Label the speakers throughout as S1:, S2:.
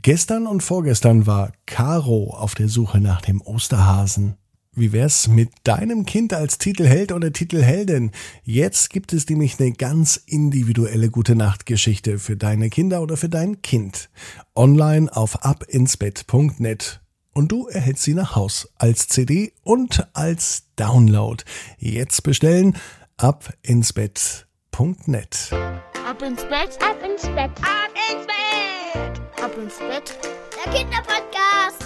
S1: Gestern und vorgestern war Caro auf der Suche nach dem Osterhasen. Wie wär's mit deinem Kind als Titelheld oder Titelheldin? Jetzt gibt es nämlich eine ganz individuelle gute Nachtgeschichte für deine Kinder oder für dein Kind. Online auf abinsbett.net. Und du erhältst sie nach Haus als CD und als Download. Jetzt bestellen abinsbett.net.
S2: Ab ins Bett, ab ins Bett, ab ins Bett, ab ins Bett. Der Kinderpodcast.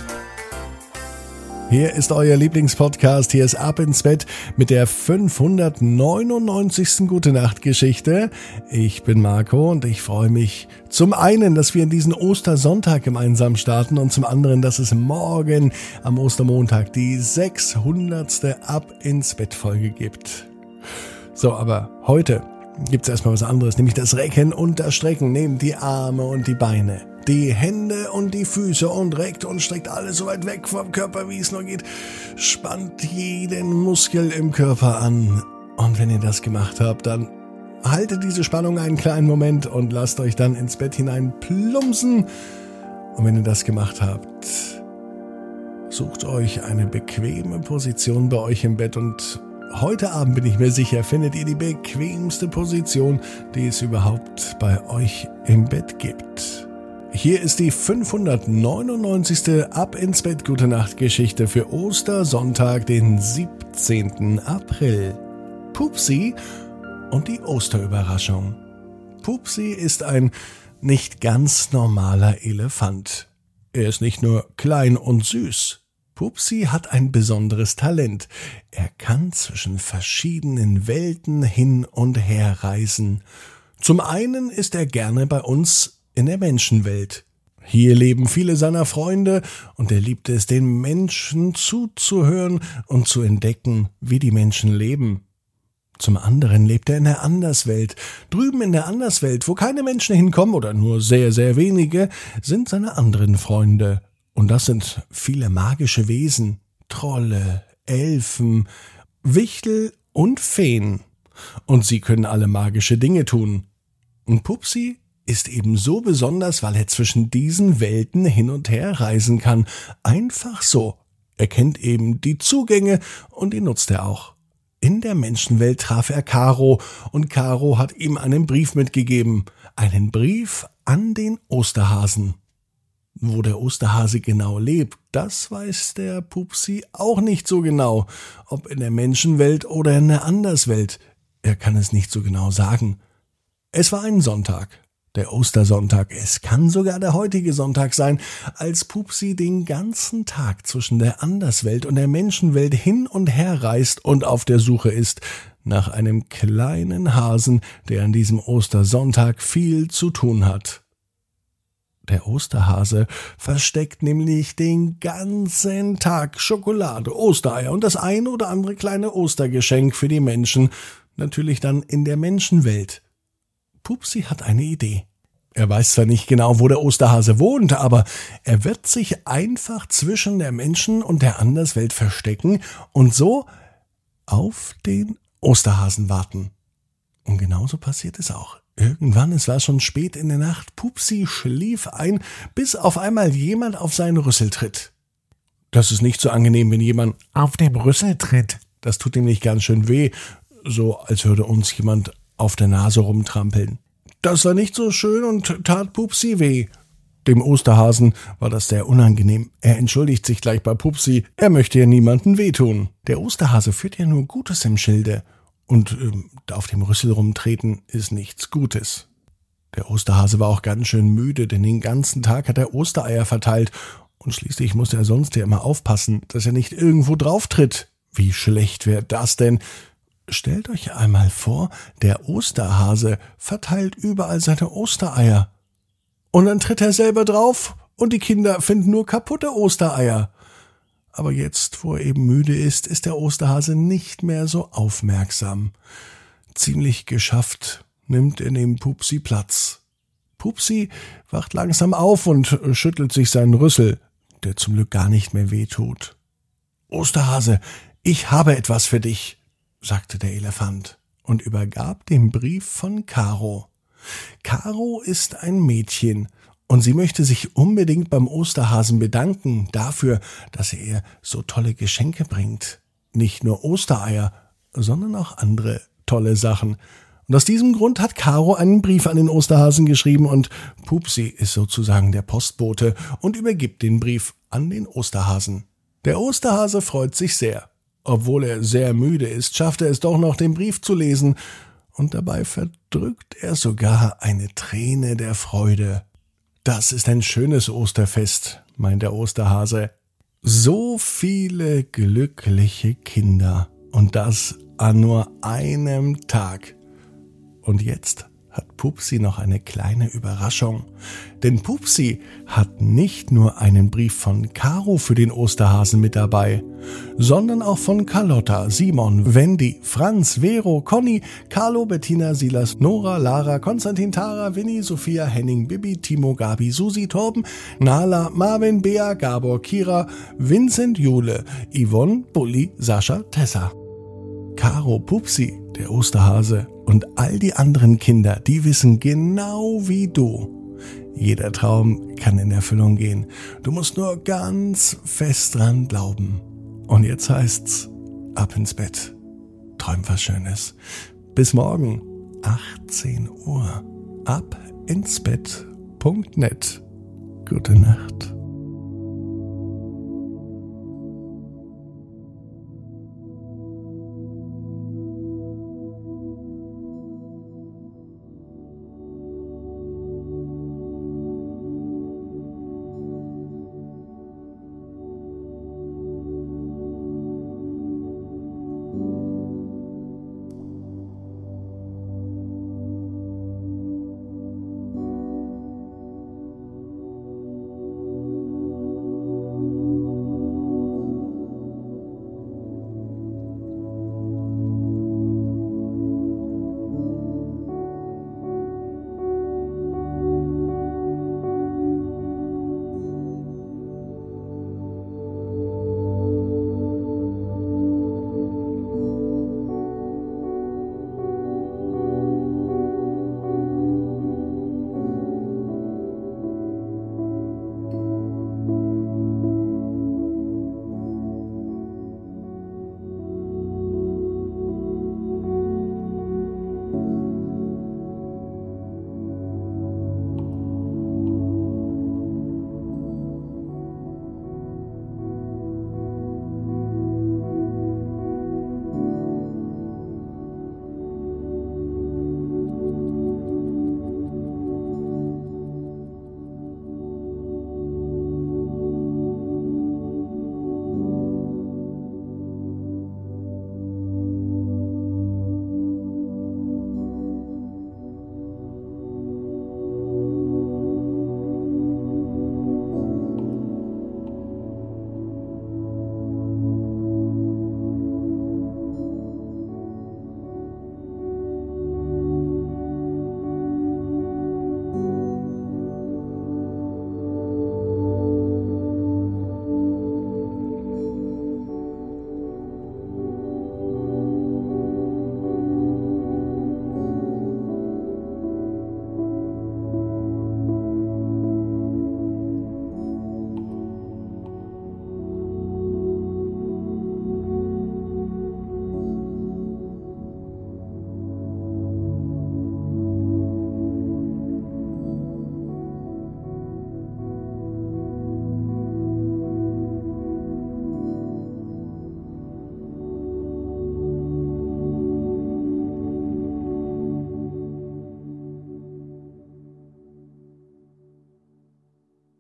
S1: Hier ist euer Lieblingspodcast. Hier ist Ab ins Bett mit der 599. Gute Nacht Geschichte. Ich bin Marco und ich freue mich zum einen, dass wir in diesen Ostersonntag gemeinsam starten und zum anderen, dass es morgen am Ostermontag die 600. Ab ins Bett Folge gibt. So, aber heute gibt's erstmal was anderes, nämlich das Recken und das Strecken. Nehmt die Arme und die Beine die Hände und die Füße und reckt und streckt alles so weit weg vom Körper, wie es nur geht. Spannt jeden Muskel im Körper an. Und wenn ihr das gemacht habt, dann haltet diese Spannung einen kleinen Moment und lasst euch dann ins Bett hinein plumpsen. Und wenn ihr das gemacht habt, sucht euch eine bequeme Position bei euch im Bett und heute Abend bin ich mir sicher, findet ihr die bequemste Position, die es überhaupt bei euch im Bett gibt. Hier ist die 599. Ab ins Bett Gute Nacht Geschichte für Ostersonntag, den 17. April. Pupsi und die Osterüberraschung. Pupsi ist ein nicht ganz normaler Elefant. Er ist nicht nur klein und süß. Pupsi hat ein besonderes Talent. Er kann zwischen verschiedenen Welten hin und her reisen. Zum einen ist er gerne bei uns in der Menschenwelt. Hier leben viele seiner Freunde, und er liebte es, den Menschen zuzuhören und zu entdecken, wie die Menschen leben. Zum anderen lebt er in der Anderswelt. Drüben in der Anderswelt, wo keine Menschen hinkommen oder nur sehr, sehr wenige, sind seine anderen Freunde. Und das sind viele magische Wesen, Trolle, Elfen, Wichtel und Feen. Und sie können alle magische Dinge tun. Und Pupsi ist eben so besonders, weil er zwischen diesen Welten hin und her reisen kann. Einfach so. Er kennt eben die Zugänge und die nutzt er auch. In der Menschenwelt traf er Caro und Caro hat ihm einen Brief mitgegeben. Einen Brief an den Osterhasen. Wo der Osterhase genau lebt, das weiß der Pupsi auch nicht so genau. Ob in der Menschenwelt oder in der Anderswelt. Er kann es nicht so genau sagen. Es war ein Sonntag der Ostersonntag. Es kann sogar der heutige Sonntag sein, als Pupsi den ganzen Tag zwischen der Anderswelt und der Menschenwelt hin und her reist und auf der Suche ist nach einem kleinen Hasen, der an diesem Ostersonntag viel zu tun hat. Der Osterhase versteckt nämlich den ganzen Tag Schokolade, Ostereier und das ein oder andere kleine Ostergeschenk für die Menschen, natürlich dann in der Menschenwelt. Pupsi hat eine Idee. Er weiß zwar nicht genau, wo der Osterhase wohnt, aber er wird sich einfach zwischen der Menschen und der Anderswelt verstecken und so auf den Osterhasen warten. Und genauso passiert es auch. Irgendwann, es war schon spät in der Nacht, Pupsi schlief ein, bis auf einmal jemand auf seinen Rüssel tritt. Das ist nicht so angenehm, wenn jemand auf dem Rüssel tritt. Das tut ihm nicht ganz schön weh, so als würde uns jemand auf der Nase rumtrampeln. Das war nicht so schön und tat Pupsi weh. Dem Osterhasen war das sehr unangenehm. Er entschuldigt sich gleich bei Pupsi. Er möchte ja niemanden wehtun. Der Osterhase führt ja nur Gutes im Schilde. Und ähm, auf dem Rüssel rumtreten ist nichts Gutes. Der Osterhase war auch ganz schön müde, denn den ganzen Tag hat er Ostereier verteilt. Und schließlich musste er sonst ja immer aufpassen, dass er nicht irgendwo drauf tritt. Wie schlecht wäre das denn, Stellt euch einmal vor, der Osterhase verteilt überall seine Ostereier. Und dann tritt er selber drauf und die Kinder finden nur kaputte Ostereier. Aber jetzt, wo er eben müde ist, ist der Osterhase nicht mehr so aufmerksam. Ziemlich geschafft nimmt er neben Pupsi Platz. Pupsi wacht langsam auf und schüttelt sich seinen Rüssel, der zum Glück gar nicht mehr weh tut. Osterhase, ich habe etwas für dich sagte der Elefant und übergab den Brief von Caro. Caro ist ein Mädchen Und sie möchte sich unbedingt beim Osterhasen bedanken dafür, dass er ihr so tolle Geschenke bringt. Nicht nur Ostereier, sondern auch andere tolle Sachen. Und aus diesem Grund hat Caro einen Brief an den Osterhasen geschrieben und Pupsi ist sozusagen der Postbote und übergibt den Brief an den Osterhasen. Der Osterhase freut sich sehr. Obwohl er sehr müde ist, schafft er es doch noch, den Brief zu lesen, und dabei verdrückt er sogar eine Träne der Freude. Das ist ein schönes Osterfest, meint der Osterhase. So viele glückliche Kinder, und das an nur einem Tag. Und jetzt hat Pupsi noch eine kleine Überraschung. Denn Pupsi hat nicht nur einen Brief von Caro für den Osterhasen mit dabei, sondern auch von Carlotta, Simon, Wendy, Franz, Vero, Conny, Carlo, Bettina, Silas, Nora, Lara, Konstantin, Tara, Winnie, Sophia, Henning, Bibi, Timo, Gabi, Susi, Torben, Nala, Marvin, Bea, Gabor, Kira, Vincent, Jule, Yvonne, Bulli, Sascha, Tessa. Caro Pupsi, der Osterhase und all die anderen Kinder, die wissen genau wie du. Jeder Traum kann in Erfüllung gehen. Du musst nur ganz fest dran glauben. Und jetzt heißt's, ab ins Bett. Träum was Schönes. Bis morgen, 18 Uhr. Ab ins Bett.net. Gute Nacht.